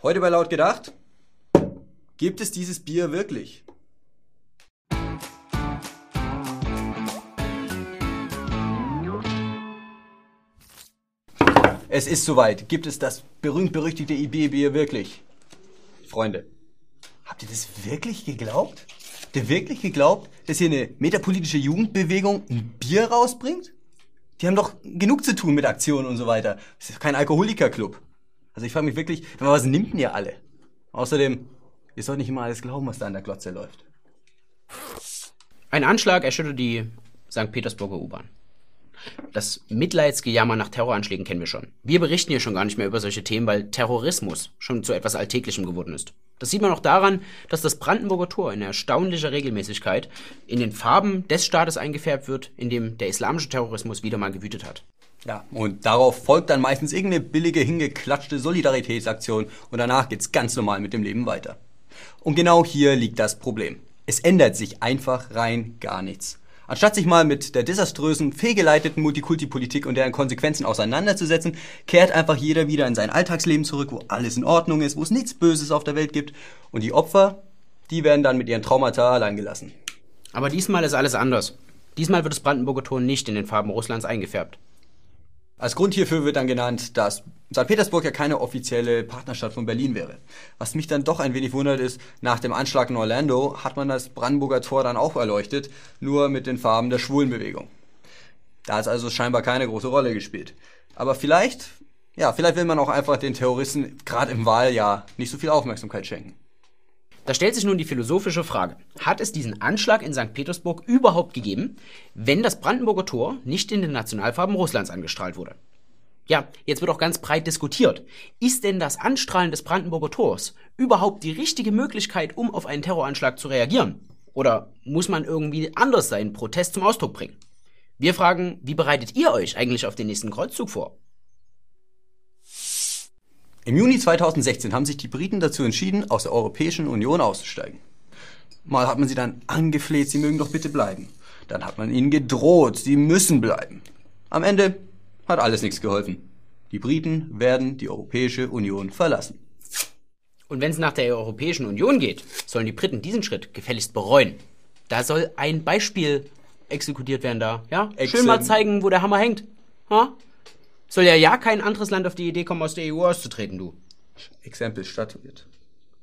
Heute bei Laut gedacht, gibt es dieses Bier wirklich? Es ist soweit. Gibt es das berühmt-berüchtigte IB-Bier wirklich? Freunde, habt ihr das wirklich geglaubt? Habt ihr wirklich geglaubt, dass hier eine metapolitische Jugendbewegung ein Bier rausbringt? Die haben doch genug zu tun mit Aktionen und so weiter. Das ist kein Alkoholikerclub. Also ich frage mich wirklich, was nimmt denn ihr alle? Außerdem, ihr sollt nicht immer alles glauben, was da an der Glotze läuft. Ein Anschlag erschüttert die St. Petersburger U-Bahn. Das Mitleidsgejammer nach Terroranschlägen kennen wir schon. Wir berichten hier schon gar nicht mehr über solche Themen, weil Terrorismus schon zu etwas Alltäglichem geworden ist. Das sieht man auch daran, dass das Brandenburger Tor in erstaunlicher Regelmäßigkeit in den Farben des Staates eingefärbt wird, in dem der islamische Terrorismus wieder mal gewütet hat. Ja, und darauf folgt dann meistens irgendeine billige, hingeklatschte Solidaritätsaktion und danach geht's ganz normal mit dem Leben weiter. Und genau hier liegt das Problem. Es ändert sich einfach rein gar nichts. Anstatt sich mal mit der desaströsen, fehlgeleiteten Multikulti-Politik und deren Konsequenzen auseinanderzusetzen, kehrt einfach jeder wieder in sein Alltagsleben zurück, wo alles in Ordnung ist, wo es nichts Böses auf der Welt gibt. Und die Opfer, die werden dann mit ihren Traumata allein gelassen. Aber diesmal ist alles anders. Diesmal wird das Brandenburger Tor nicht in den Farben Russlands eingefärbt. Als Grund hierfür wird dann genannt, dass St. Petersburg ja keine offizielle Partnerstadt von Berlin wäre. Was mich dann doch ein wenig wundert ist, nach dem Anschlag in Orlando hat man das Brandenburger Tor dann auch erleuchtet, nur mit den Farben der Schwulenbewegung. Da hat es also scheinbar keine große Rolle gespielt. Aber vielleicht, ja, vielleicht will man auch einfach den Terroristen gerade im Wahljahr nicht so viel Aufmerksamkeit schenken. Da stellt sich nun die philosophische Frage, hat es diesen Anschlag in St. Petersburg überhaupt gegeben, wenn das Brandenburger Tor nicht in den Nationalfarben Russlands angestrahlt wurde? Ja, jetzt wird auch ganz breit diskutiert. Ist denn das Anstrahlen des Brandenburger Tors überhaupt die richtige Möglichkeit, um auf einen Terroranschlag zu reagieren? Oder muss man irgendwie anders seinen Protest zum Ausdruck bringen? Wir fragen, wie bereitet ihr euch eigentlich auf den nächsten Kreuzzug vor? Im Juni 2016 haben sich die Briten dazu entschieden, aus der Europäischen Union auszusteigen. Mal hat man sie dann angefleht, sie mögen doch bitte bleiben. Dann hat man ihnen gedroht, sie müssen bleiben. Am Ende hat alles nichts geholfen. Die Briten werden die Europäische Union verlassen. Und wenn es nach der Europäischen Union geht, sollen die Briten diesen Schritt gefälligst bereuen. Da soll ein Beispiel exekutiert werden da, ja? Schön mal zeigen, wo der Hammer hängt. Ha? Soll ja ja kein anderes Land auf die Idee kommen, aus der EU auszutreten, du. Exempel statuiert.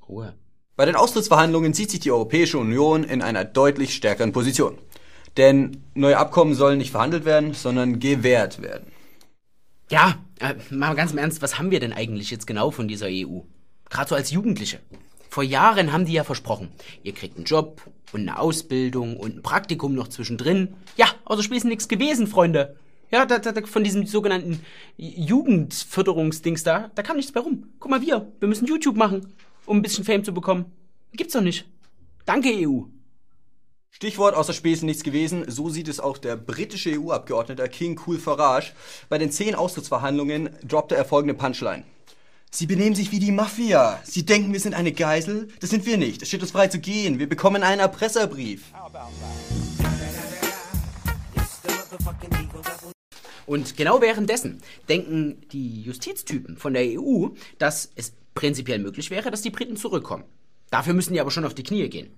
Ruhe. Bei den Austrittsverhandlungen sieht sich die Europäische Union in einer deutlich stärkeren Position. Denn neue Abkommen sollen nicht verhandelt werden, sondern gewährt werden. Ja, äh, mal ganz im Ernst, was haben wir denn eigentlich jetzt genau von dieser EU? Gerade so als Jugendliche. Vor Jahren haben die ja versprochen, ihr kriegt einen Job und eine Ausbildung und ein Praktikum noch zwischendrin. Ja, außer Spiel ist nichts gewesen, Freunde. Ja, da, da, von diesem sogenannten Jugendförderungsdings da, da kam nichts mehr rum. Guck mal, wir, wir müssen YouTube machen, um ein bisschen Fame zu bekommen. Gibt's doch nicht. Danke, EU. Stichwort außer Spesen nichts gewesen, so sieht es auch der britische EU-Abgeordnete King Cool Farage. Bei den zehn Austrittsverhandlungen droppte er folgende Punchline. Sie benehmen sich wie die Mafia. Sie denken, wir sind eine Geisel? Das sind wir nicht. Es steht uns frei zu gehen. Wir bekommen einen Erpresserbrief. Und genau währenddessen denken die Justiztypen von der EU, dass es prinzipiell möglich wäre, dass die Briten zurückkommen. Dafür müssen die aber schon auf die Knie gehen.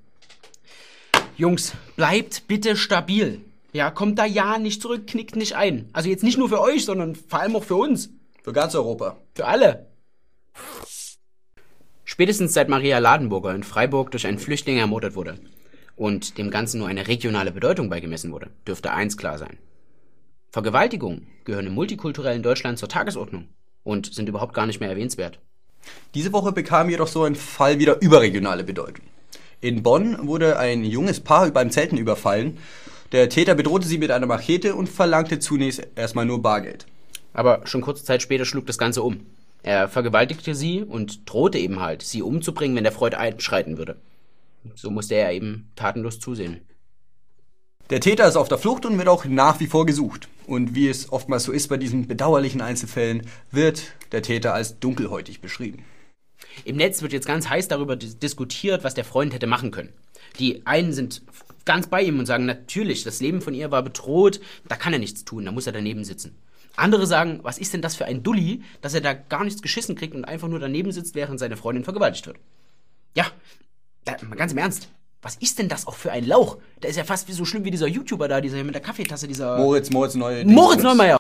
Jungs, bleibt bitte stabil. Ja, kommt da ja nicht zurück, knickt nicht ein. Also jetzt nicht nur für euch, sondern vor allem auch für uns. Für ganz Europa. Für alle. Spätestens seit Maria Ladenburger in Freiburg durch einen Flüchtling ermordet wurde und dem Ganzen nur eine regionale Bedeutung beigemessen wurde, dürfte eins klar sein. Vergewaltigungen gehören im multikulturellen Deutschland zur Tagesordnung und sind überhaupt gar nicht mehr erwähnenswert. Diese Woche bekam jedoch so ein Fall wieder überregionale Bedeutung. In Bonn wurde ein junges Paar beim Zelten überfallen. Der Täter bedrohte sie mit einer Machete und verlangte zunächst erstmal nur Bargeld. Aber schon kurze Zeit später schlug das Ganze um. Er vergewaltigte sie und drohte eben halt, sie umzubringen, wenn der Freund einschreiten würde. So musste er eben tatenlos zusehen. Der Täter ist auf der Flucht und wird auch nach wie vor gesucht. Und wie es oftmals so ist bei diesen bedauerlichen Einzelfällen, wird der Täter als dunkelhäutig beschrieben. Im Netz wird jetzt ganz heiß darüber diskutiert, was der Freund hätte machen können. Die einen sind ganz bei ihm und sagen, natürlich, das Leben von ihr war bedroht, da kann er nichts tun, da muss er daneben sitzen. Andere sagen, was ist denn das für ein Dulli, dass er da gar nichts geschissen kriegt und einfach nur daneben sitzt, während seine Freundin vergewaltigt wird. Ja, ganz im Ernst. Was ist denn das auch für ein Lauch? Der ist ja fast wie so schlimm wie dieser YouTuber da, dieser mit der Kaffeetasse, dieser. Moritz, Moritz Neue. Moritz Neumeier!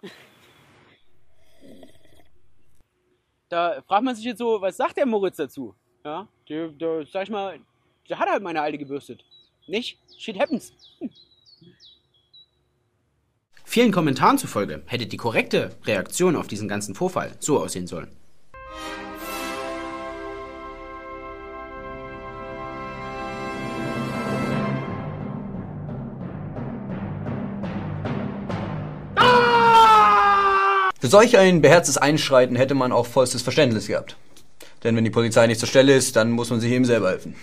Da fragt man sich jetzt so, was sagt der Moritz dazu? Ja, der, der sag ich mal, der hat halt meine Alte gebürstet. Nicht? Shit happens. Hm. Vielen Kommentaren zufolge hätte die korrekte Reaktion auf diesen ganzen Vorfall so aussehen sollen. Für solch ein beherztes Einschreiten hätte man auch vollstes Verständnis gehabt. Denn wenn die Polizei nicht zur Stelle ist, dann muss man sich eben selber helfen.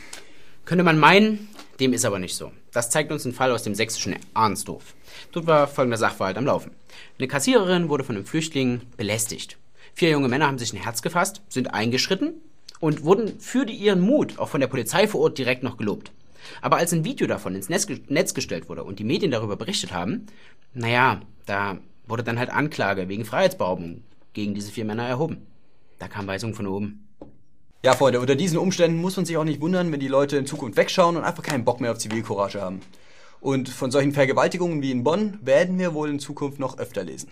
Könnte man meinen, dem ist aber nicht so. Das zeigt uns ein Fall aus dem sächsischen Arnsdorf. Dort war folgender Sachverhalt am Laufen. Eine Kassiererin wurde von einem Flüchtling belästigt. Vier junge Männer haben sich ein Herz gefasst, sind eingeschritten und wurden für ihren Mut auch von der Polizei vor Ort direkt noch gelobt. Aber als ein Video davon ins Netz gestellt wurde und die Medien darüber berichtet haben, naja, da wurde dann halt Anklage wegen Freiheitsberaubung gegen diese vier Männer erhoben. Da kam Weisung von oben. Ja, Freunde, unter diesen Umständen muss man sich auch nicht wundern, wenn die Leute in Zukunft wegschauen und einfach keinen Bock mehr auf Zivilcourage haben. Und von solchen Vergewaltigungen wie in Bonn werden wir wohl in Zukunft noch öfter lesen.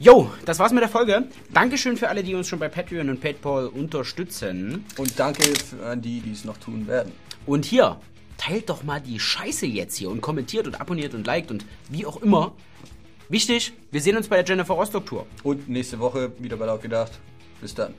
Jo, das war's mit der Folge. Dankeschön für alle, die uns schon bei Patreon und PayPal unterstützen. Und danke an die, die es noch tun werden. Und hier, teilt doch mal die Scheiße jetzt hier und kommentiert und abonniert und liked und wie auch immer. Wichtig, wir sehen uns bei der Jennifer Rostock Tour. Und nächste Woche wieder bei Laut gedacht. Bis dann.